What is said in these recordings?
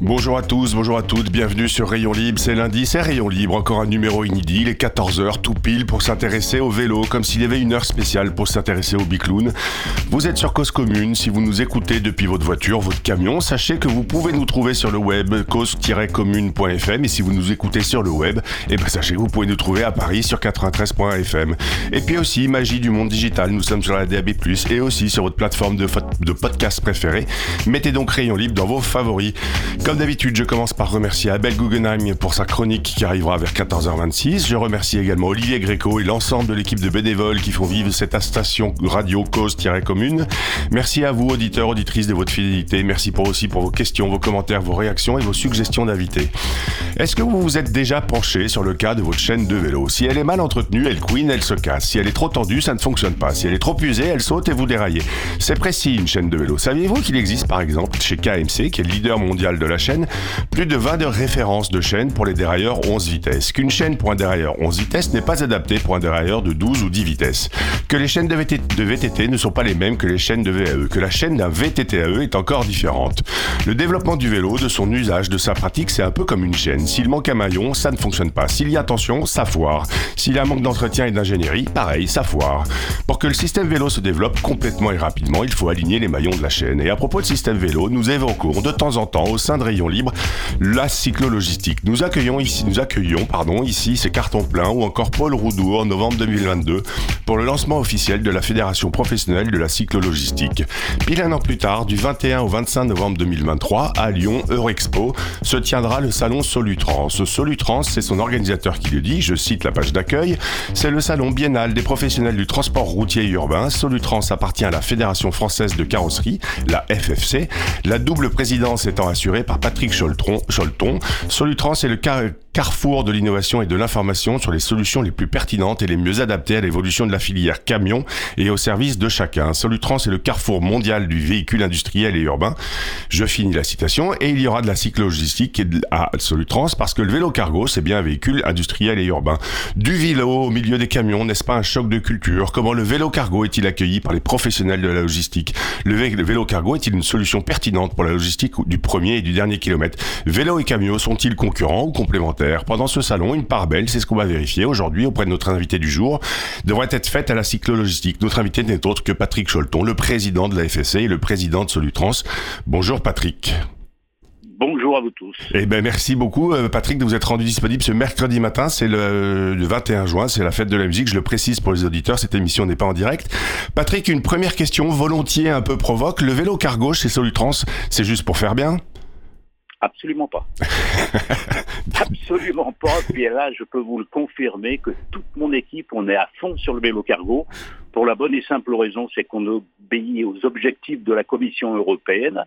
Bonjour à tous, bonjour à toutes, bienvenue sur Rayon Libre, c'est lundi, c'est Rayon Libre, encore un numéro inédit, il est 14h tout pile pour s'intéresser au vélo, comme s'il y avait une heure spéciale pour s'intéresser au bicloun. Vous êtes sur Cause Commune, si vous nous écoutez depuis votre voiture, votre camion, sachez que vous pouvez nous trouver sur le web cause-commune.fm et si vous nous écoutez sur le web, eh ben sachez que vous pouvez nous trouver à Paris sur 93.fm. Et puis aussi, magie du monde digital, nous sommes sur la DAB+, et aussi sur votre plateforme de podcast préférée. Mettez donc Rayon Libre dans vos favoris. Comme d'habitude, je commence par remercier Abel Guggenheim pour sa chronique qui arrivera vers 14h26. Je remercie également Olivier Gréco et l'ensemble de l'équipe de bénévoles qui font vivre cette station radio cause-commune. Merci à vous, auditeurs, auditrices, de votre fidélité. Merci pour aussi pour vos questions, vos commentaires, vos réactions et vos suggestions d'invités. Est-ce que vous vous êtes déjà penché sur le cas de votre chaîne de vélo? Si elle est mal entretenue, elle couine, elle se casse. Si elle est trop tendue, ça ne fonctionne pas. Si elle est trop usée, elle saute et vous déraillez. C'est précis une chaîne de vélo. Saviez-vous qu'il existe par exemple chez KMC, qui est le leader mondial de la chaîne, plus de 20 références de chaînes pour les dérailleurs 11 vitesses. Qu'une chaîne pour un dérailleur 11 vitesses n'est pas adaptée pour un dérailleur de 12 ou 10 vitesses. Que les chaînes de VTT, ne sont pas les mêmes que les chaînes de VAE. Que la chaîne d'un VTTAE est encore différente. Le développement du vélo, de son usage, de sa pratique, c'est un peu comme une chaîne. S'il manque un maillon, ça ne fonctionne pas. S'il y a tension, ça foire. S'il y a manque d'entretien et d'ingénierie, pareil, ça foire. Pour que le système vélo se développe complètement et rapidement, il faut aligner les maillons de la chaîne. Et à propos de système vélo, nous évoquons de temps en temps au sein de Rayon Libre la cyclo-logistique. Nous accueillons ici, nous accueillons, pardon, ici c'est Carton Plein ou encore Paul Roudour en novembre 2022 pour le lancement officiel de la Fédération professionnelle de la cyclo-logistique. Pile un an plus tard, du 21 au 25 novembre 2023, à Lyon, Eurexpo, se tiendra le salon Solutrans. Solutrans, c'est son organisateur qui le dit, je cite la page d'accueil, c'est le salon biennal des professionnels du transport routier et urbain. Solutrans appartient à la Fédération française de carrosserie, la FFC, la double présidence étant assurée par Patrick Cholton. Solutrans est le carrefour de l'innovation et de l'information sur les solutions les plus pertinentes et les mieux adaptées à l'évolution de la filière camion et au service de chacun. Solutrans est le carrefour mondial du véhicule industriel et urbain. Je finis la citation et il y aura de la cyclogistique à Solutrans parce que le vélo cargo, c'est bien un véhicule industriel et urbain. Du vélo au milieu des camions, n'est-ce pas un choc de culture? Comment le vélo cargo est-il accueilli par les professionnels de la logistique? Le vélo cargo est-il une solution pertinente pour la logistique du premier et du dernier kilomètre? Vélo et camions sont-ils concurrents ou complémentaires? Pendant ce salon, une part belle, c'est ce qu'on va vérifier aujourd'hui auprès de notre invité du jour, devrait être faite à la cyclologistique. Notre invité n'est autre que Patrick Cholton, le président de la FSC et le président de Solutrans. Bonjour Patrick. Bonjour à vous tous. Eh ben merci beaucoup euh, Patrick de vous être rendu disponible ce mercredi matin, c'est le, le 21 juin, c'est la fête de la musique, je le précise pour les auditeurs, cette émission n'est pas en direct. Patrick, une première question volontiers un peu provoque, le vélo cargo chez Solutrans, c'est juste pour faire bien? Absolument pas. Absolument pas. Puis là, je peux vous le confirmer que toute mon équipe, on est à fond sur le vélo cargo. Pour la bonne et simple raison, c'est qu'on obéit aux objectifs de la Commission européenne.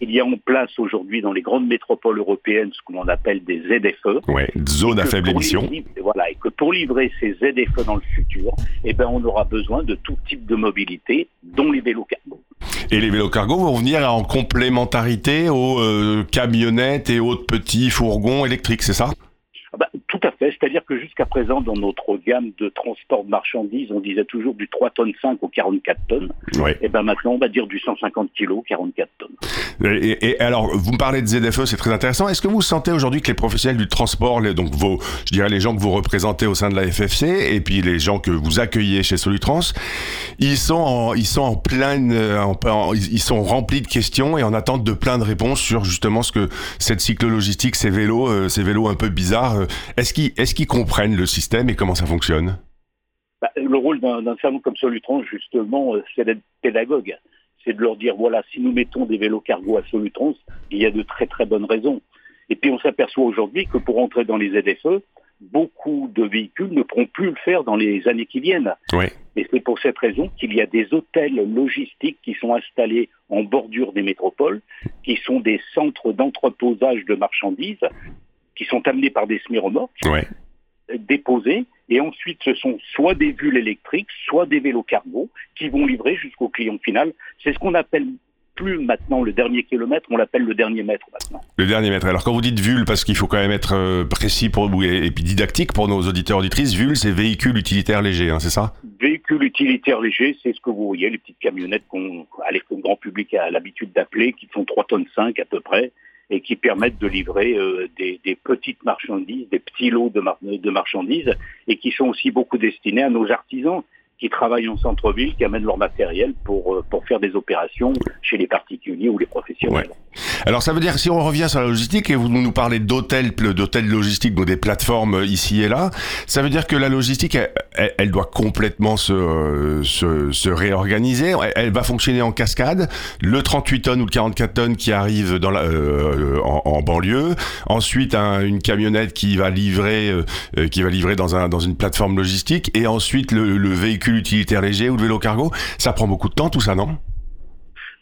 Il y a en place aujourd'hui dans les grandes métropoles européennes ce que l'on appelle des ZFE. Ouais, zone à faible émission. Voilà, et que pour livrer ces ZFE dans le futur, eh ben, on aura besoin de tout type de mobilité, dont les vélos cargo. Et les vélos cargo vont venir en complémentarité aux euh, camionnettes et autres petits fourgons électriques, c'est ça ah bah, tout à fait. C'est-à-dire que jusqu'à présent, dans notre gamme de transport de marchandises, on disait toujours du 3 tonnes 5 au 44 tonnes. Et ben maintenant, on va dire du 150 kilos, 44 tonnes. Et, et alors, vous me parlez de ZFE, c'est très intéressant. Est-ce que vous sentez aujourd'hui que les professionnels du transport, les, donc vos, je dirais les gens que vous représentez au sein de la FFC, et puis les gens que vous accueillez chez Solutrans, ils sont en, ils sont en pleine, en, en, ils sont remplis de questions et en attente de plein de réponses sur justement ce que cette cyclo-logistique, ces vélos, euh, ces vélos un peu bizarres, euh, est-ce qu'ils est qu'ils comprennent le système et comment ça fonctionne? Bah, Le rôle d'un salon comme Solutrans, justement, euh, c'est d'être pédagogue. C'est de leur dire, voilà, si nous mettons des vélos cargo à Solutrans, il y a de très très bonnes raisons. Et puis on s'aperçoit aujourd'hui que pour entrer dans les ZFE, beaucoup de véhicules ne pourront plus le faire dans les années qui viennent. Oui. Et c'est pour cette raison qu'il y a des hôtels logistiques qui sont installés en bordure des métropoles, qui sont des centres d'entreposage de marchandises, qui sont amenés par des semi-remorques, Ouais. déposés, et ensuite ce sont soit des vulles électriques, soit des vélos cargo qui vont livrer jusqu'au client final. C'est ce qu'on appelle plus maintenant le dernier kilomètre, on l'appelle le dernier mètre maintenant. Le dernier mètre. Alors quand vous dites VUL, parce qu'il faut quand même être euh, précis pour et, puis didactique pour nos auditeurs auditrices, VUL c'est véhicule utilitaire léger, hein, c'est ça? Véhicules utilitaires légers, c'est ce que vous voyez, les petites camionnettes qu'on, que le grand public a l'habitude d'appeler, qui font 3 tonnes 5 à peu près, et qui permettent de livrer euh, des, petites marchandises, des petits lots de, de marchandises, et qui sont aussi beaucoup destinés à nos artisans qui travaillent en centre-ville, qui amènent leur matériel pour, euh, pour faire des opérations chez les particuliers ou les professionnels. Alors ça veut dire si on revient sur la logistique et vous nous parlez d'hôtels, d'hôtels logistiques, donc des plateformes euh, ici et là, ça veut dire que la logistique, elle, doit complètement se, euh, se, se réorganiser. Elle, va fonctionner en cascade. Le 38 tonnes ou le 44 tonnes qui arrive dans la, en, banlieue. Ensuite un- une camionnette qui va livrer, qui va livrer dans un dans une plateforme logistique. Et ensuite le véhicule utilitaire léger ou le vélo cargo. Ça prend beaucoup de temps tout ça, non?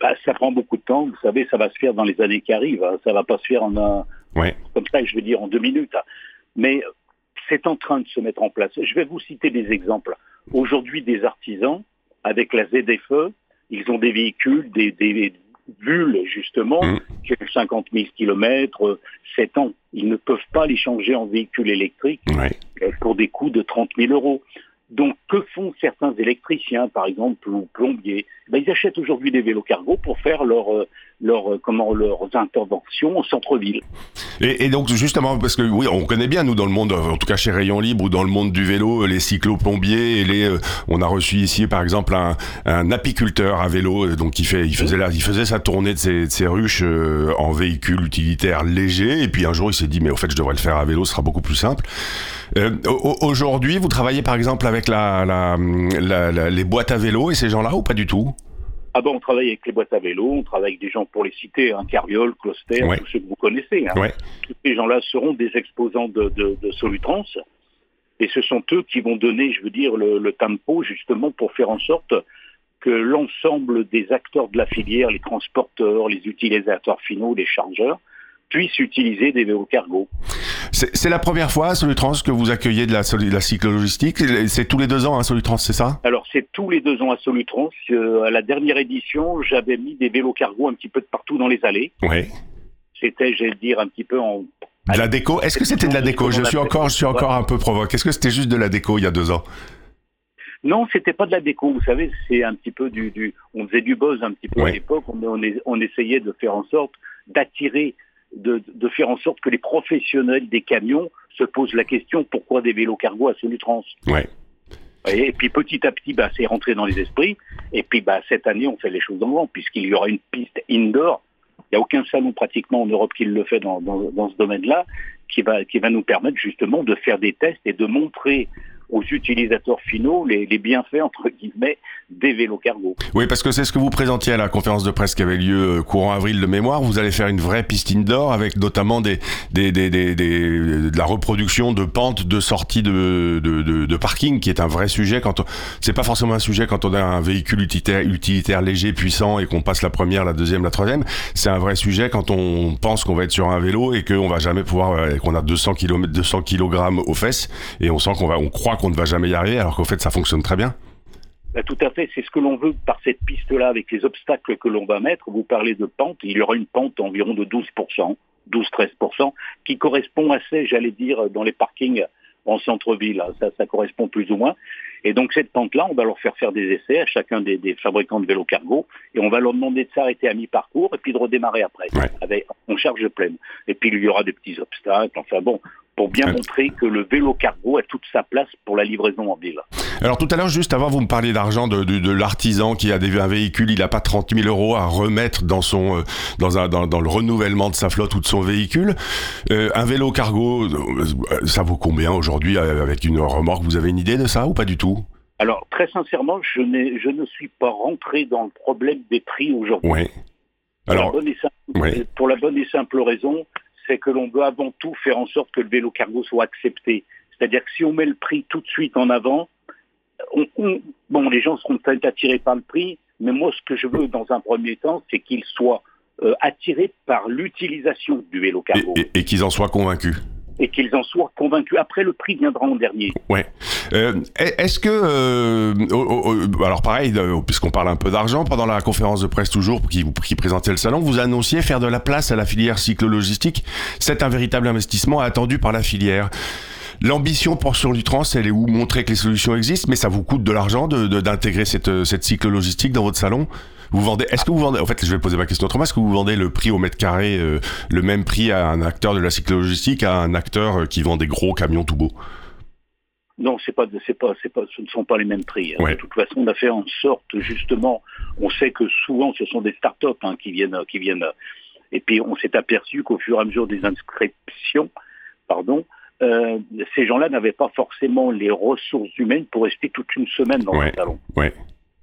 Bah, ça prend beaucoup de temps, vous savez, ça va se faire dans les années qui arrivent, hein. ça va pas se faire en un, Ouais. comme ça, je veux dire, en deux minutes. hein. Mais c'est en train de se mettre en place. Je vais vous citer des exemples. Aujourd'hui, des artisans, avec la ZFE, ils ont des véhicules, des, des bulles, justement, Mhm. qui ont 50 000 kilomètres, 7 ans. Ils ne peuvent pas les changer en véhicules électriques Ouais. euh, pour des coûts de 30 000 euros. Donc, que font certains électriciens, par exemple, ou plombiers? Ben, Ils achètent aujourd'hui des vélos cargo pour faire leur, euh, leur, euh, comment, leurs interventions au centre-ville. Et, et donc justement parce que oui on connaît bien nous dans le monde en tout cas chez Rayon Libre ou dans le monde du vélo les cyclo-plombiers et les euh, on a reçu ici par exemple un, un apiculteur à vélo euh, donc il fait il faisait la, il faisait sa tournée de ses, de ses ruches euh, en véhicule utilitaire léger. Et puis un jour il s'est dit mais au fait je devrais le faire à vélo ce sera beaucoup plus simple. Euh, au- aujourd'hui vous travaillez par exemple avec la, la, la- les boîtes à vélo et ces gens là ou pas du tout? Ah ben, on travaille avec les boîtes à vélo, on travaille avec des gens pour les citer, hein, Carriol, Closter, Ouais. tous ceux que vous connaissez. hein. Ouais. Tous ces gens-là seront des exposants de, de, de Solutrans. Et ce sont eux qui vont donner, je veux dire, le, le tempo justement pour faire en sorte que l'ensemble des acteurs de la filière, les transporteurs, les utilisateurs finaux, les chargeurs, puissent utiliser des vélos cargo. c'est la première fois Solutrans que vous accueillez de la, soli- la cyclologistique c'est tous les deux ans hein, Solutrans c'est ça? Alors c'est tous les deux ans à Solutrans. Euh, à la dernière édition, j'avais mis des vélos cargo un petit peu de partout dans les allées. ouais C'était, j'allais dire, un petit peu en De la déco? Est-ce que c'était de la déco? Je suis encore, je suis encore un peu provoque. Est-ce que c'était juste de la déco il y a deux ans? Non, c'était pas de la déco. Vous savez, c'est un petit peu du, du on faisait du buzz un petit peu Ouais. à l'époque. On, on essayait de faire en sorte d'attirer, de, de faire en sorte que les professionnels des camions se posent la question pourquoi des vélos cargo à Solutrans. Ouais. Et, puis petit à petit, bah, c'est rentré dans les esprits. Et puis bah, cette année, on fait les choses en grand puisqu'il y aura une piste indoor. Il n'y a aucun salon pratiquement en Europe qui le fait dans, dans, dans ce domaine-là, qui va, qui va nous permettre justement de faire des tests et de montrer aux utilisateurs finaux les, bienfaits, entre guillemets, des vélos cargo. Oui, parce que c'est ce que vous présentiez à la conférence de presse qui avait lieu euh, courant avril de mémoire. Vous allez faire une vraie piste indoor avec notamment des, des, des, des, de la reproduction de pentes de sortie de, de, de, parking, qui est un vrai sujet. Quand c'est pas forcément un sujet quand on a un véhicule utilitaire, utilitaire léger, puissant et qu'on passe la première, la deuxième, la troisième. C'est un vrai sujet quand on pense qu'on va être sur un vélo et qu'on va jamais pouvoir, euh, qu'on a 200 km, 200 kg aux fesses et on sent qu'on va, on croit qu'on ne va jamais y arriver, alors qu'au fait ça fonctionne très bien. Bah, tout à fait, c'est ce que l'on veut par cette piste-là, avec les obstacles que l'on va mettre. Vous parlez de pente, il y aura une pente environ de 12%, 12-13%, qui correspond assez, j'allais dire, dans les parkings en centre-ville. Ça, ça correspond plus ou moins. Et donc cette pente-là, on va leur faire faire des essais à chacun des, des fabricants de vélos cargo, et on va leur demander de s'arrêter à mi-parcours et puis de redémarrer après, Ouais. avec en charge pleine. Et puis il y aura des petits obstacles. Enfin bon, pour bien Ouais. montrer que le vélo cargo a toute sa place pour la livraison en ville. Alors tout à l'heure, juste avant, vous me parliez d'argent de, de, de l'artisan qui a des, un véhicule, il n'a pas 30 000 euros à remettre dans son euh, dans, un, dans, dans le renouvellement de sa flotte ou de son véhicule. Euh, un vélo cargo, euh, ça vaut combien aujourd'hui avec une remorque? Vous avez une idée de ça ou pas du tout? Alors, très sincèrement, je, ne suis pas rentré dans le problème des prix aujourd'hui. Ouais. Pour, la Alors, bonne et simple- ouais. pour la bonne et simple raison, c'est que l'on veut avant tout faire en sorte que le vélo cargo soit accepté. C'est-à-dire que si on met le prix tout de suite en avant, on- on- bon, les gens seront peut-être attirés par le prix, mais moi, ce que je veux dans un premier temps, c'est qu'ils soient euh, attirés par l'utilisation du vélo Et, cargo et- et qu'ils en soient convaincus. Et qu'ils en soient convaincus. Après, le prix viendra en dernier. Ouais. Euh, Est-ce que, euh, oh, oh, alors pareil, euh, puisqu'on parle un peu d'argent, pendant la conférence de presse toujours qui, qui présentait le salon, vous annonciez faire de la place à la filière cyclo-logistique. C'est un véritable investissement attendu par la filière. L'ambition pour sur du trans, elle est où? Montrer que les solutions existent, mais ça vous coûte de l'argent d'intégrer cette, euh, cette cyclo-logistique dans votre salon? Vous vendez, est-ce que vous vendez, en fait, je vais poser ma question autrement, est-ce que vous vendez le prix au mètre carré, euh, le même prix à un acteur de la cyclo-logistique à un acteur euh, qui vend des gros camions tout beaux? Non, c'est pas, c'est pas, c'est pas, ce ne sont pas les mêmes prix. hein. Ouais. De toute façon, on a fait en sorte justement. On sait que souvent, ce sont des start-up hein, qui viennent, qui viennent. Et puis, on s'est aperçu qu'au fur et à mesure des inscriptions, pardon, euh, ces gens-là n'avaient pas forcément les ressources humaines pour rester toute une semaine dans Ouais. le salon. Ouais.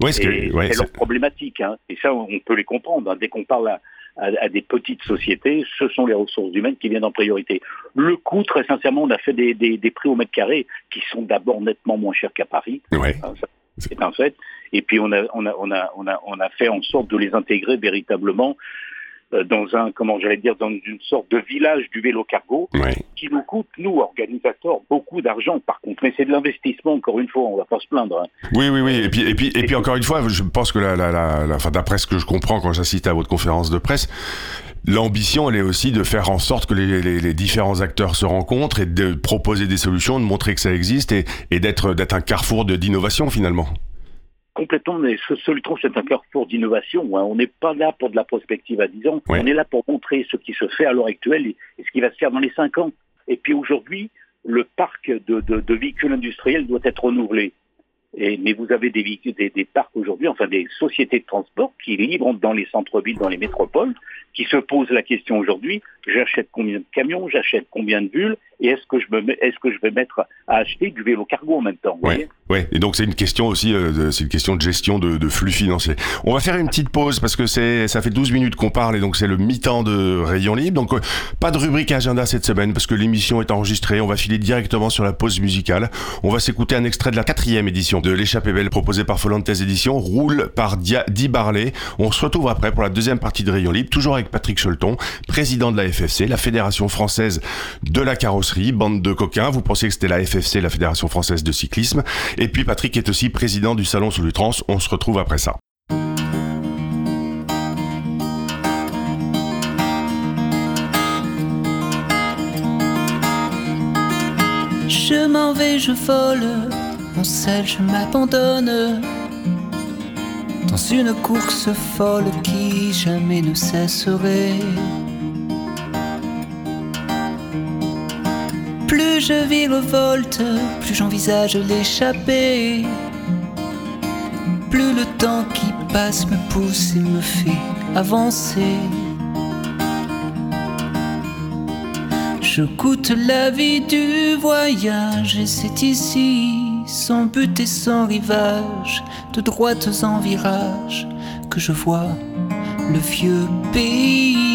Ouais, ce ouais, c'est c'est- leur problématique. Hein. Et ça, on peut les comprendre. hein. Dès qu'on parle à, à- à des petites sociétés, ce sont les ressources humaines qui viennent en priorité. Le coût, très sincèrement, on a fait des, des- des prix au mètre carré qui sont d'abord nettement moins chers qu'à Paris. ouais. Hein, C'est un fait. Et puis on a, on a, on a, on a, on a fait en sorte de les intégrer véritablement dans un, comment j'allais dire, dans une sorte de village du vélo cargo qui nous coûte, nous, organisateurs, beaucoup d'argent par contre. Mais c'est de l'investissement, encore une fois, on va pas se plaindre. hein. Oui, oui, oui. Et puis, et puis, et puis encore une fois, je pense que la, la, la, la- enfin, d'après ce que je comprends quand j'assiste à votre conférence de presse, l'ambition, elle est aussi de faire en sorte que les, les, les différents acteurs se rencontrent et de proposer des solutions, de montrer que ça existe et, et d'être, d'être un carrefour de, d'innovation finalement. Complètement, mais ce Solutron, c'est un carrefour d'innovation. hein. On n'est pas là pour de la prospective à 10 ans. On est là pour montrer ce qui se fait à l'heure actuelle et, et ce qui va se faire dans les 5 ans. Et puis aujourd'hui, le parc de, de- de véhicules industriels doit être renouvelé. Et, mais vous avez des, véhicules- des, des parcs aujourd'hui, enfin des sociétés de transport qui livrent dans les centres-villes, dans les métropoles, qui se posent la question aujourd'hui j'achète combien de camions, j'achète combien de bulles, et est-ce que je me mets- est-ce que je vais mettre à acheter du vélo cargo en même temps vous voyez Ouais, et donc c'est une question aussi, euh, c'est une question de gestion de, de flux financiers. On va faire une petite pause parce que c'est, ça fait 12 minutes qu'on parle et donc c'est le mi-temps de Rayon Libre. Donc euh, pas de rubrique agenda cette semaine parce que l'émission est enregistrée. On va filer directement sur la pause musicale. On va s'écouter un extrait de la quatrième édition de l'échappée belle proposée par Folantes Éditions, roule par Dia, Di. On se retrouve après pour la deuxième partie de Rayon Libre, toujours avec Patrick Cholton, président de la FFC, la Fédération Française de la Carrosserie, bande de coquins. Vous pensiez que c'était la FFC, la Fédération Française de Cyclisme. Et puis Patrick est aussi président du Salon sous Trans. On se retrouve après ça. Je m'en vais, je vole, je m'abandonne dans une course folle qui jamais ne cesserait. Plus je virevolte, plus j'envisage l'échapper. Plus le temps qui passe me pousse et me fait avancer. Je goûte la vie du voyage et c'est ici, sans but et sans rivage, de droites en virages, que je vois le vieux pays.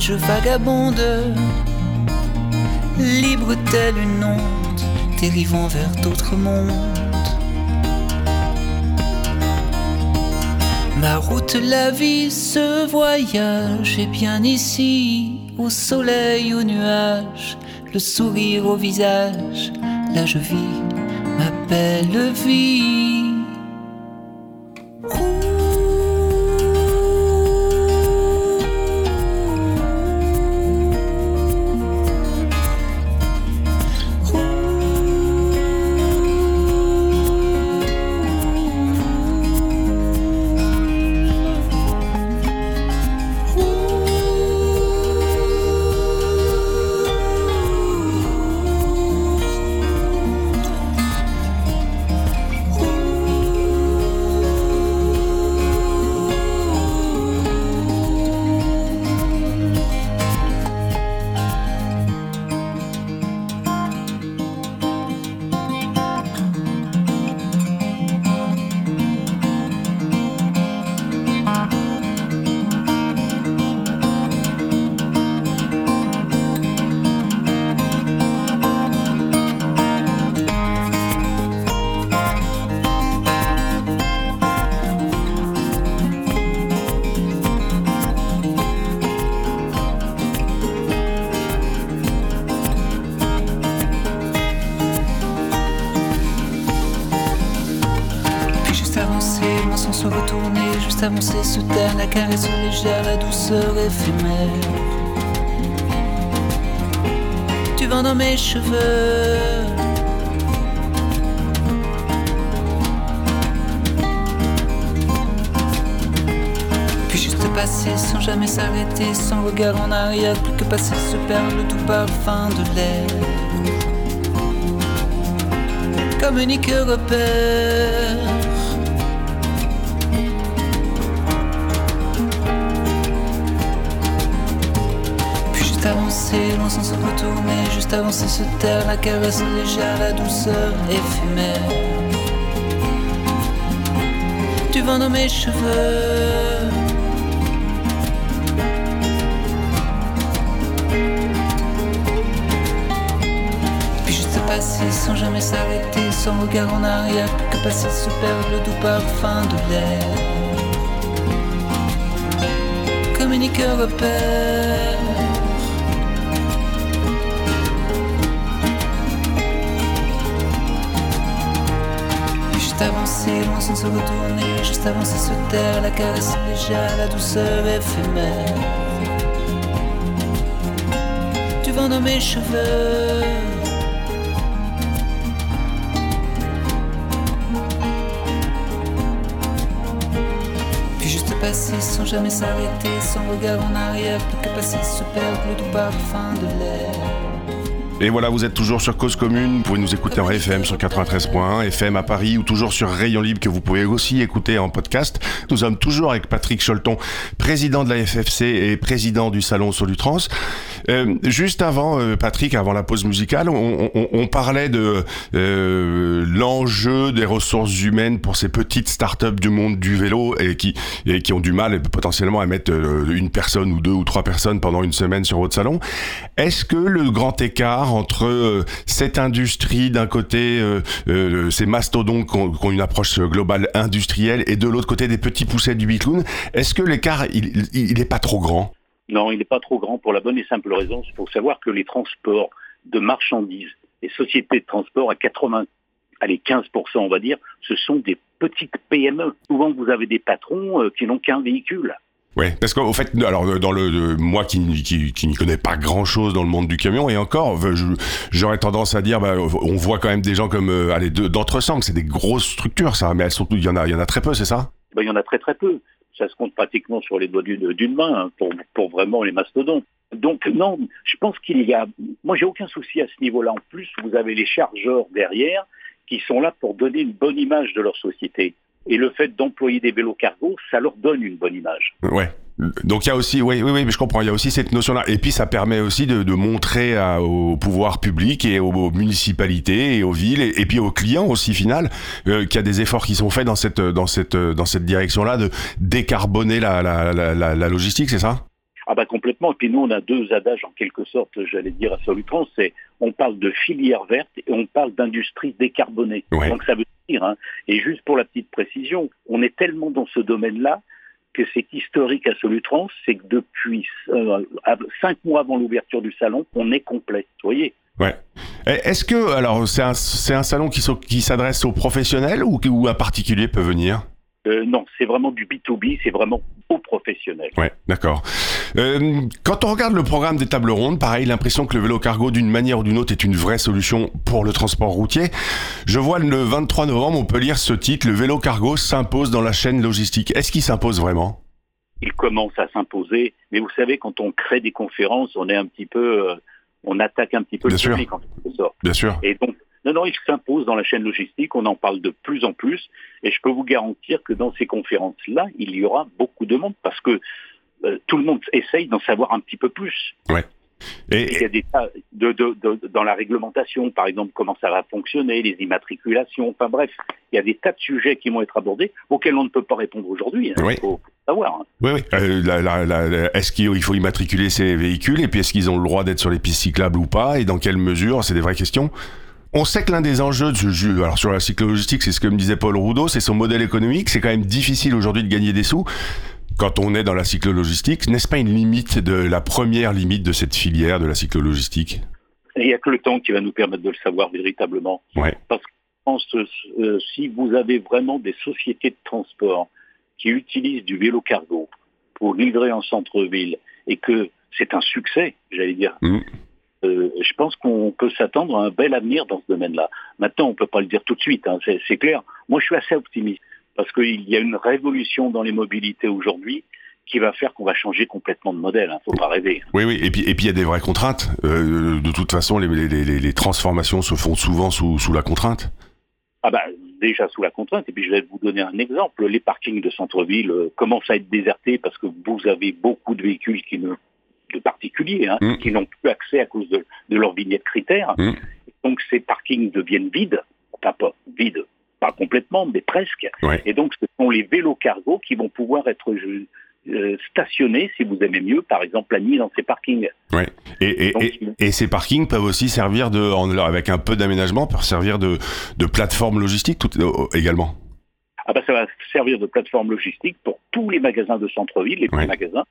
Je vagabonde, libre telle une onde, dérivant vers d'autres mondes. Ma route, la vie, ce voyage est bien ici, au soleil, au nuage, le sourire au visage. Là je vis ma belle vie. La caresse légère, la douceur éphémère. Tu vends dans mes cheveux. Puis juste passer sans jamais s'arrêter, sans regard en arrière, plus que passer se perdre le tout parfum de l'air. Comme unique repère. Avancer, loin sans se retourner, juste avancer se taire, la caresse légère, la douceur éphémère. Tu vends dans mes cheveux. Puis juste passer sans jamais s'arrêter, sans regard en arrière, plus que passer se perdre le doux parfum de l'air. Comme unique repère. Juste avancer, loin sans se retourner, juste avancer se taire, la caresse légère, la douceur éphémère. Tu vends dans mes cheveux. Puis juste passer sans jamais s'arrêter, sans regard en arrière, plus que passer se perdre le doux parfum de l'air. Et voilà, vous êtes toujours sur Cause Commune. Vous pouvez nous écouter en FM sur 93.1, FM à Paris ou toujours sur Rayon Libre que vous pouvez aussi écouter en podcast. Nous sommes toujours avec Patrick Cholton, président de la FFC et président du Salon Solutrans. Euh, juste avant, euh, Patrick, avant la pause musicale, on, on- on parlait de euh, l'enjeu des ressources humaines pour ces petites startups du monde du vélo et qui, et qui ont du mal potentiellement à mettre euh, une personne ou deux ou trois personnes pendant une semaine sur votre salon. Est-ce que le grand écart entre euh, cette industrie d'un côté, ces mastodontes qui ont, ont une approche globale industrielle et de l'autre côté des petits poussets du bicloun, est-ce que l'écart il, il, il est pas trop grand? Non, il n'est pas trop grand pour la bonne et simple raison. Il faut savoir que les transports de marchandises, les sociétés de transport à 80, allez 15%, on va dire, ce sont des petites PME. Souvent, vous avez des patrons euh, qui n'ont qu'un véhicule. Ouais, parce qu'au fait, alors dans le euh, moi qui, qui, qui n'y connais pas grand chose dans le monde du camion et encore, j'aurais tendance à dire, bah, on voit quand même des gens comme euh, allez de- d'entre-sang, que c'est des grosses structures ça, mais elles sont, il y en a, il y en a très peu, c'est ça? Ben, il y en a très très peu. Ça se compte pratiquement sur les doigts d'une main hein, pour, pour vraiment les mastodontes. Donc non, je pense qu'il y a... Moi, j'ai aucun souci à ce niveau-là. En plus, vous avez les chargeurs derrière qui sont là pour donner une bonne image de leur société. Et le fait d'employer des vélos cargo, ça leur donne une bonne image. Ouais. Donc il y a aussi, oui, oui, oui, mais je comprends. Il y a aussi cette notion-là, et puis ça permet aussi de, de montrer à- au pouvoir public et aux, aux municipalités et aux villes et, et puis aux clients aussi final euh, qu'il y a des efforts qui sont faits dans cette dans cette dans cette direction-là de décarboner la la, la, la, la logistique, c'est ça? Ah bah complètement. Et puis nous, on a deux adages en quelque sorte, j'allais dire à Solutrans, c'est on parle de filière verte et on parle d'industrie décarbonée. Ouais. Donc ça veut dire, hein, et juste pour la petite précision, on est tellement dans ce domaine-là que c'est historique à Solutrans, c'est que depuis euh, cinq mois avant l'ouverture du salon, on est complet. Vous voyez Ouais. Est-ce que alors c'est un salon qui s'adresse aux professionnels ou, ou un particulier peut venir? Euh, Non, c'est vraiment du B2B, c'est vraiment aux professionnels. Ouais, d'accord. Euh, quand on regarde le programme des tables rondes, pareil, l'impression que le vélo cargo, d'une manière ou d'une autre, est une vraie solution pour le transport routier. Je vois le 23 novembre, on peut lire ce titre, le vélo cargo s'impose dans la chaîne logistique. Est-ce qu'il s'impose vraiment? Il commence à s'imposer. Mais vous savez, quand on crée des conférences, on est un petit peu, euh, on attaque un petit peu Bien le sûr. public en quelque sorte. Bien sûr. Et donc, non, non, il s'impose dans la chaîne logistique. On en parle de plus en plus. Et je peux vous garantir que dans ces conférences-là, il y aura beaucoup de monde parce que euh, tout le monde essaye d'en savoir un petit peu plus. Il y a des tas de, de- de- dans la réglementation, par exemple, comment ça va fonctionner, les immatriculations, enfin bref, il y a des tas de sujets qui vont être abordés auxquels on ne peut pas répondre aujourd'hui. hein. Oui. Il faut savoir. hein. oui, oui. Euh, est-ce qu'il faut immatriculer ces véhicules et puis est-ce qu'ils ont le droit d'être sur les pistes cyclables ou pas et dans quelle mesure C'est des vraies questions. On sait que l'un des enjeux de ce jeu, alors sur la cyclo-logistique, c'est ce que me disait Paul Roudot, c'est son modèle économique. C'est quand même difficile aujourd'hui de gagner des sous. Quand on est dans la cyclo-logistique, n'est-ce pas une limite de la première limite de cette filière de la cyclo-logistique il n'y a que le temps qui va nous permettre de le savoir véritablement. Ouais. Parce que je pense que euh, si vous avez vraiment des sociétés de transport qui utilisent du vélo cargo pour livrer en centre-ville et que c'est un succès, j'allais dire, Mm. Euh, je pense qu'on peut s'attendre à un bel avenir dans ce domaine-là. Maintenant, on peut pas le dire tout de suite, hein, c'est clair. Moi, je suis assez optimiste parce qu'il y a une révolution dans les mobilités aujourd'hui qui va faire qu'on va changer complètement de modèle. Hein, faut pas rêver. Oui, oui, et puis et puis il y a des vraies contraintes. Euh, de toute façon, les, les, les, les transformations se font souvent sous, sous la contrainte. Ah bah déjà sous la contrainte. Et puis je vais vous donner un exemple. Les parkings de centre-ville euh, commencent à être désertés parce que vous avez beaucoup de véhicules qui ne de particuliers hein, Mm. qui n'ont plus accès à cause de, de leur vignette critère. Mm. Donc ces parkings deviennent vides, enfin pas vides, pas complètement, mais presque. Ouais. Et donc ce sont les vélos cargo qui vont pouvoir être euh, euh, stationnés, si vous aimez mieux, par exemple la nuit dans ces parkings. Et, et, Donc, et, et ces parkings peuvent aussi servir de, en- avec un peu d'aménagement, peuvent servir de, de plateforme logistique tout, euh, également? Ah bah ça va servir de plateforme logistique pour tous les magasins de centre-ville, les petits Ouais. magasins.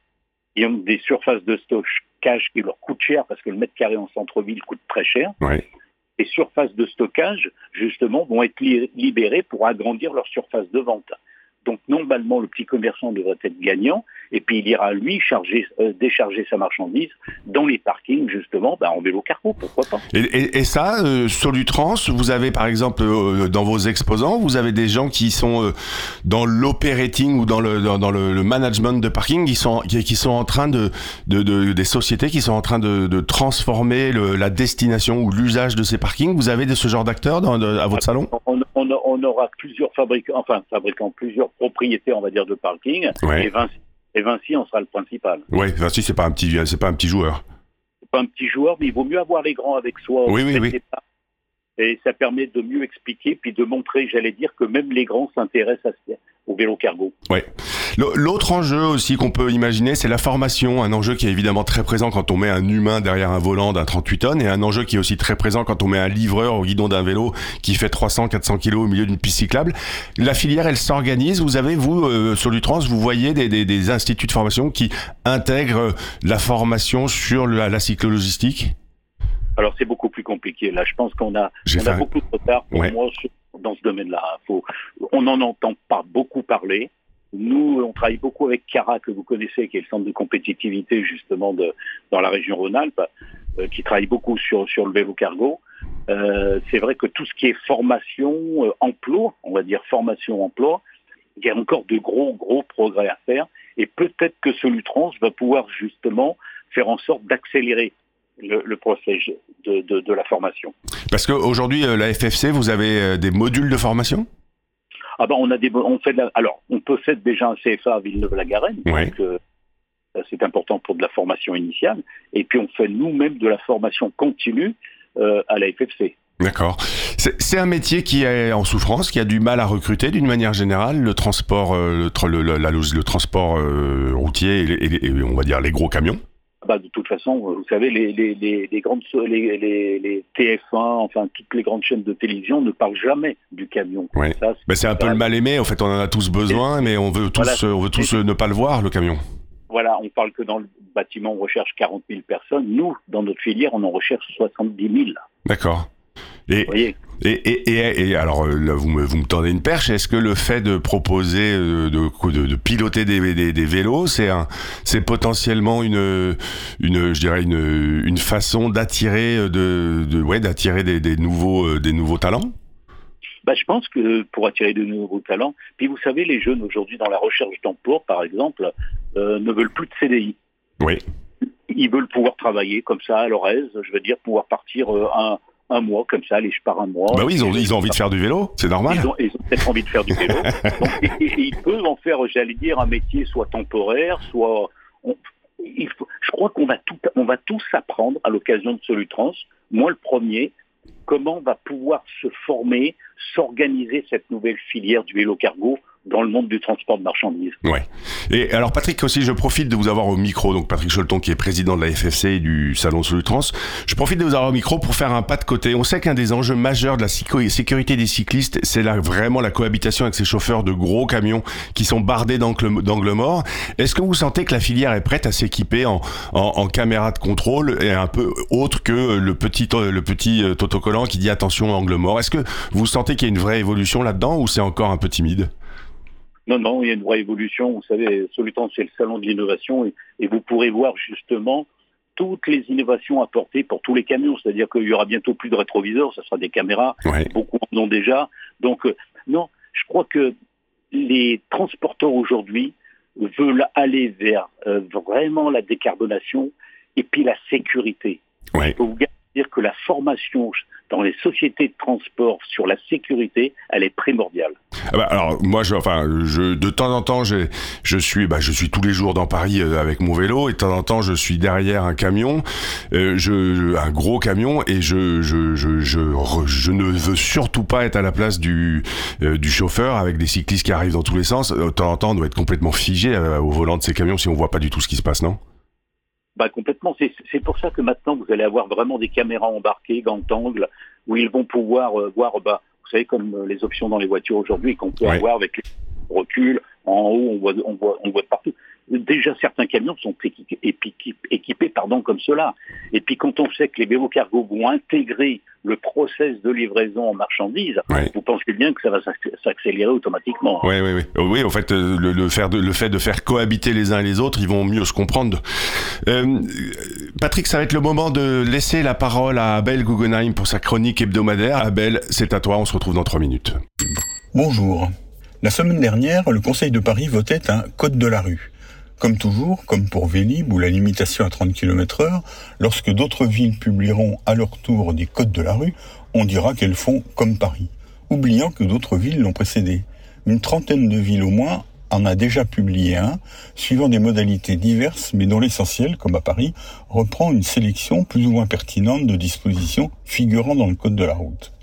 Ils ont des surfaces de stockage qui leur coûtent cher parce que le mètre carré en centre-ville coûte très cher. Ouais. Les surfaces de stockage, justement, vont être li- libérées pour agrandir leur surface de vente. Donc normalement, le petit commerçant devrait être gagnant, et puis il ira lui charger, euh, décharger sa marchandise dans les parkings justement, bah, en vélo cargo, pourquoi pas. Et, et, et ça, euh, Solutrans, vous avez par exemple euh, dans vos exposants, vous avez des gens qui sont euh, dans l'operating ou dans le dans, dans le, le management de parking, qui sont qui, qui sont en train de, de, de- des sociétés qui sont en train de, de transformer le- la destination ou l'usage de ces parkings. Vous avez de ce genre d'acteurs à votre salon? On, on- on aura plusieurs fabricants, enfin fabricants, plusieurs propriétaires, on va dire, de parking, Ouais. et Vinci, et Vinci en sera le principal. Ouais, enfin, si c'est pas un petit c'est pas un petit joueur. C'est pas un petit joueur, mais il vaut mieux avoir les grands avec soi. Oui, oui, oui. Et ça permet de mieux expliquer, puis de montrer, j'allais dire, que même les grands s'intéressent à ce- au vélo cargo. L- L'autre enjeu aussi qu'on peut imaginer, c'est la formation, un enjeu qui est évidemment très présent quand on met un humain derrière un volant d'un 38 tonnes, et un enjeu qui est aussi très présent quand on met un livreur au guidon d'un vélo qui fait 300-400 kilos au milieu d'une piste cyclable. La filière, elle s'organise. Vous avez, vous, euh, sur Lutrans, vous voyez des, des- des instituts de formation qui intègrent euh, la formation sur la, la cyclologistique? Alors c'est beaucoup plus compliqué. Là, je pense qu'on a, on a un- beaucoup de retard pour Ouais. moi sur- dans ce domaine-là. On n'en entend pas beaucoup parler. Nous, on travaille beaucoup avec CARA, que vous connaissez, qui est le centre de compétitivité justement dans la région Rhône-Alpes, euh, qui travaille beaucoup sur, le vélo cargo. Euh, c'est vrai que tout ce qui est formation, euh, emploi, on va dire formation-emploi, il y a encore de gros, gros progrès à faire. Et peut-être que Solutrans va pouvoir justement faire en sorte d'accélérer le, le processus de, de, de la formation. Parce qu'aujourd'hui, euh, la FFC, vous avez euh, des modules de formation? Ah ben on a des on fait de la- alors on peut faire déjà un CFA à Villeneuve-la-Garenne Ouais. donc euh, c'est important pour de la formation initiale et puis on fait nous-mêmes de la formation continue euh, à la FFC. D'accord. C'est un métier qui est en souffrance, qui a du mal à recruter d'une manière générale. Le transport, le, tra- le- la- le transport euh, routier et, et on va dire les gros camions? Ah bah, de toute façon, vous savez, les, les, les, les grandes les, les, les TF1, enfin toutes les grandes chaînes de télévision ne parlent jamais du camion. Ça, Ben, c'est un peu le mal aimé. En fait, on en a tous besoin, mais on veut tous, Voilà. euh, on veut tous euh, ne pas le voir le camion. Voilà, on parle que dans le bâtiment, on recherche 40 000 personnes. Nous, dans notre filière, on en recherche 70 000. D'accord. Et, et, et, et, et alors euh, là, vous me, vous me tendez une perche. Est-ce que le fait de proposer euh, de, de, de piloter des, des, des vélos, c'est un, c'est potentiellement une, une, je dirais une, une façon d'attirer euh, de, de ouais, d'attirer des, des nouveaux, des nouveaux talents? Bah, je pense que pour attirer de nouveaux talents, puis vous savez, les jeunes aujourd'hui dans la recherche d'emploi, par exemple, euh, ne veulent plus de CDI. Oui. Ils veulent pouvoir travailler comme ça à leur aise, je veux dire pouvoir partir euh, un, un mois comme ça, aller je pars un mois. Bah oui, ils ont, ils ont envie de faire du vélo, c'est normal. Ils ont, ils ont peut-être envie de faire du vélo. Donc, et, et- et ils peuvent en faire, j'allais dire, un métier soit temporaire, soit. on- il faut- je crois qu'on va tout, on va tous apprendre à l'occasion de Solutrans. Moi, le premier, comment va pouvoir se former, s'organiser cette nouvelle filière du vélo cargo dans le monde du transport de marchandises. Ouais. Et alors Patrick aussi, je profite de vous avoir au micro, donc Patrick Cholton qui est président de la FFC et du salon Solutrans. Je profite de vous avoir au micro pour faire un pas de côté. On sait qu'un des enjeux majeurs de la sécu- sécurité des cyclistes, c'est là vraiment la cohabitation avec ces chauffeurs de gros camions qui sont bardés d'angles morts. Est-ce que vous sentez que la filière est prête à s'équiper en, en, caméra de contrôle et un peu autre que le petit le petit euh, autocollant qui dit attention angle mort? Est-ce que vous sentez qu'il y a une vraie évolution là-dedans ou c'est encore un peu timide? Non, non, il y a une vraie évolution. Vous savez, Solutan, c'est le salon de l'innovation et, et, vous pourrez voir justement toutes les innovations apportées pour tous les camions. C'est-à-dire qu'il y aura bientôt plus de rétroviseurs, ce sera des caméras. Ouais. Beaucoup en ont déjà. Donc, euh, non, je crois que les transporteurs aujourd'hui veulent aller vers euh, vraiment la décarbonation et puis la sécurité. Ouais. Je peux vous dire que la formation dans les sociétés de transport sur la sécurité, elle est primordiale. Ah bah, alors moi, je, enfin, je, de temps en temps, je, suis, bah, je suis tous les jours dans Paris euh, avec mon vélo, et de temps en temps, je suis derrière un camion, euh, je, un gros camion, et je, je, je, ne veux surtout pas être à la place du, euh, du chauffeur avec des cyclistes qui arrivent dans tous les sens. De temps en temps, on doit être complètement figé euh, au volant de ces camions si on voit pas du tout ce qui se passe, non? Bah, complètement. C'est pour ça que maintenant, vous allez avoir vraiment des caméras embarquées, grand angle, où ils vont pouvoir euh, voir, bah, vous savez, comme euh, les options dans les voitures aujourd'hui, qu'on peut Ouais. avoir avec les recul, en haut, on voit, on voit, on voit de partout. Déjà, certains camions sont équipés, pardon, comme cela. Et puis, quand on sait que les vélos cargo vont intégrer le process de livraison en marchandises, Ouais. vous pensez bien que ça va s'acc- s'accélérer automatiquement. Oui, oui, oui. Euh, Oui, au fait, euh, le, le, faire de, le fait de faire cohabiter les uns et les autres, ils vont mieux se comprendre. Euh, Patrick, ça va être le moment de laisser la parole à Abel Guggenheim pour sa chronique hebdomadaire. Abel, c'est à toi, on se retrouve dans trois minutes. Bonjour. La semaine dernière, le Conseil de Paris votait un code de la rue. Comme toujours, comme pour Vélib ou la limitation à 30 km heure, lorsque d'autres villes publieront à leur tour des codes de la rue, on dira qu'elles font comme Paris, oubliant que d'autres villes l'ont précédé. Une trentaine de villes au moins en a déjà publié un, suivant des modalités diverses, mais dont l'essentiel, comme à Paris, reprend une sélection plus ou moins pertinente de dispositions figurant dans le code de la route.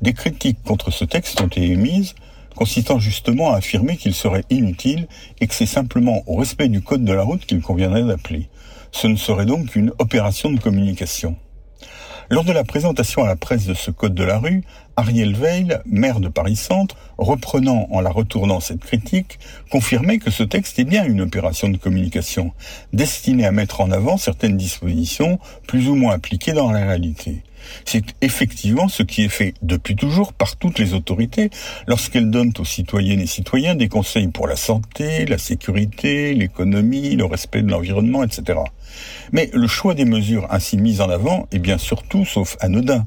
Des critiques contre ce texte ont été émises, consistant justement à affirmer qu'il serait inutile et que c'est simplement au respect du code de la route qu'il conviendrait d'appeler. Ce ne serait donc qu'une opération de communication. Lors de la présentation à la presse de ce code de la rue, Ariel Veil, maire de Paris-Centre, reprenant en la retournant cette critique, confirmait que ce texte est bien une opération de communication, destinée à mettre en avant certaines dispositions plus ou moins appliquées dans la réalité. C'est effectivement ce qui est fait depuis toujours par toutes les autorités lorsqu'elles donnent aux citoyennes et citoyens des conseils pour la santé, la sécurité, l'économie, le respect de l'environnement, etc. Mais le choix des mesures ainsi mises en avant est bien surtout, sauf anodin.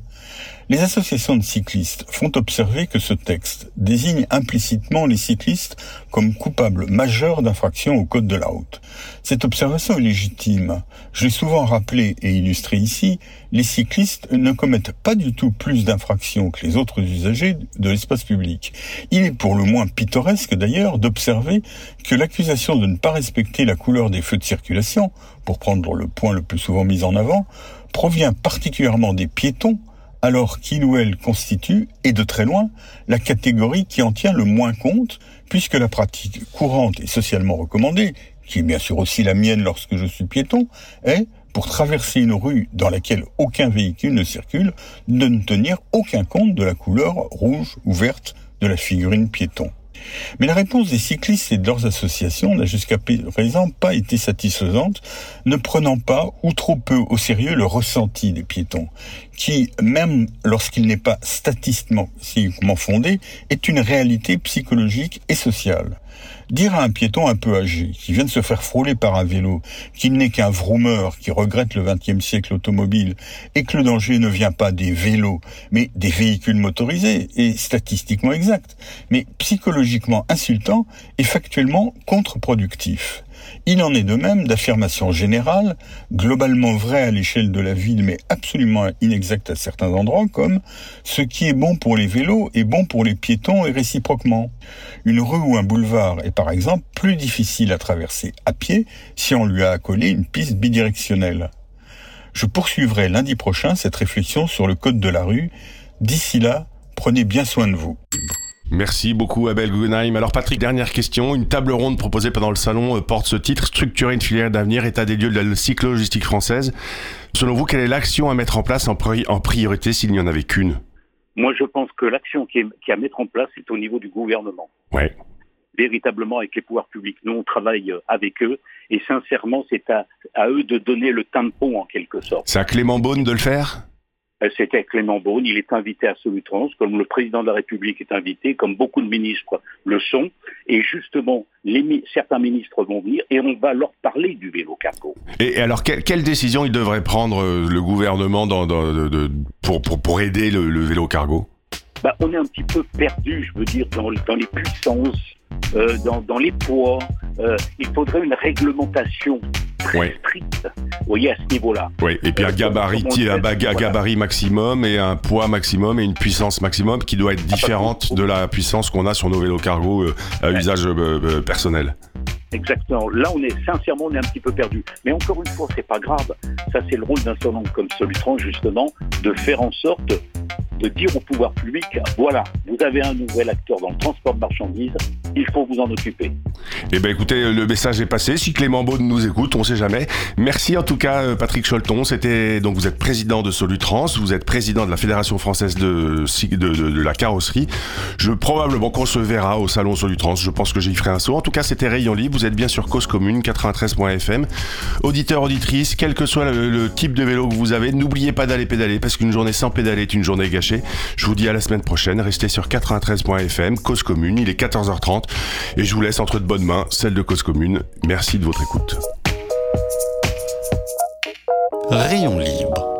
Les associations de cyclistes font observer que ce texte désigne implicitement les cyclistes comme coupables majeurs d'infractions au code de la route. Cette observation est légitime. Je l'ai souvent rappelé et illustré ici, les cyclistes ne commettent pas du tout plus d'infractions que les autres usagers de l'espace public. Il est pour le moins pittoresque d'ailleurs d'observer que l'accusation de ne pas respecter la couleur des feux de circulation, pour prendre le point le plus souvent mis en avant, provient particulièrement des piétons alors qu'il ou elle constitue, et de très loin, la catégorie qui en tient le moins compte, puisque la pratique courante et socialement recommandée, qui est bien sûr aussi la mienne lorsque je suis piéton, est, pour traverser une rue dans laquelle aucun véhicule ne circule, de ne tenir aucun compte de la couleur rouge ou verte de la figurine piéton. Mais la réponse des cyclistes et de leurs associations n'a jusqu'à présent pas été satisfaisante, ne prenant pas ou trop peu au sérieux le ressenti des piétons, qui, même lorsqu'il n'est pas statistiquement fondé, est une réalité psychologique et sociale. Dire à un piéton un peu âgé, qui vient de se faire frôler par un vélo, qu'il n'est qu'un vroumeur qui regrette le XXe siècle automobile, et que le danger ne vient pas des vélos, mais des véhicules motorisés, est statistiquement exact, mais psychologiquement insultant et factuellement contre-productif. Il en est de même d'affirmations générales, globalement vraies à l'échelle de la ville, mais absolument inexactes à certains endroits, comme ce qui est bon pour les vélos est bon pour les piétons et réciproquement. Une rue ou un boulevard est par exemple plus difficile à traverser à pied si on lui a accolé une piste bidirectionnelle. Je poursuivrai lundi prochain cette réflexion sur le code de la rue. D'ici là, prenez bien soin de vous. Merci beaucoup Abel Guggenheim. Alors Patrick, dernière question. Une table ronde proposée pendant le salon euh, porte ce titre, Structurer une filière d'avenir, état des lieux de la cyclo-logistique française. Selon vous, quelle est l'action à mettre en place en, pri en priorité s'il n'y en avait qu'une? Moi, je pense que l'action qui est, qui est à mettre en place est au niveau du gouvernement. Ouais. Véritablement avec les pouvoirs publics. Nous, on travaille avec eux et sincèrement, c'est à, à eux de donner le tampon en quelque sorte. C'est à Clément Beaune de le faire? Euh, C'était Clément Beaune, il est invité à Solutrans, comme le président de la République est invité, comme beaucoup de ministres le sont. Et justement, les certains ministres vont venir et on va leur parler du vélo cargo. Et, alors, quelle, quelle décision il devrait prendre euh, le gouvernement dans, dans- de- de- pour, pour, pour aider le, le vélo cargo? Bah, on est un petit peu perdu, je veux dire, dans, dans les puissances, euh, dans, dans les poids. Euh, il faudrait une réglementation très stricte, vous voyez, à ce niveau-là. Oui, et puis un gabarit, Comment on un fait, baga- voilà. gabarit maximum et un poids maximum et une puissance maximum qui doit être différente de la puissance qu'on a sur nos vélos cargo euh, à usage euh, euh, personnel. Exactement. Là, on est sincèrement, on est un petit peu perdu. Mais encore une fois, c'est pas grave. Ça, c'est le rôle d'un salon comme Solutron, justement, de faire en sorte de dire au pouvoir public voilà, vous avez un nouvel acteur dans le transport de marchandises, il faut vous en occuper. Eh ben écoutez, le message est passé. Si Clément Beaune nous écoute, on sait jamais. Merci en tout cas, euh, Patrick Cholton. C'était donc vous êtes président de Solutrans, vous êtes président de la Fédération française de, de, la carrosserie. Je probablement qu'on se verra au salon Solutrans. Je pense que j'y ferai un saut. En tout cas, c'était Rayon Libre. Vous êtes bien sur Cause Commune 93.fm. Auditeurs, auditrices, quel que soit le type de vélo que vous avez, n'oubliez pas d'aller pédaler parce qu'une journée sans pédaler est une journée gâchée. Je vous dis à la semaine prochaine. Restez sur 93.fm, Cause Commune. Il est 14h30 et je vous laisse entre de bonnes mains, celle de Cause Commune. Merci de votre écoute. Rayon libre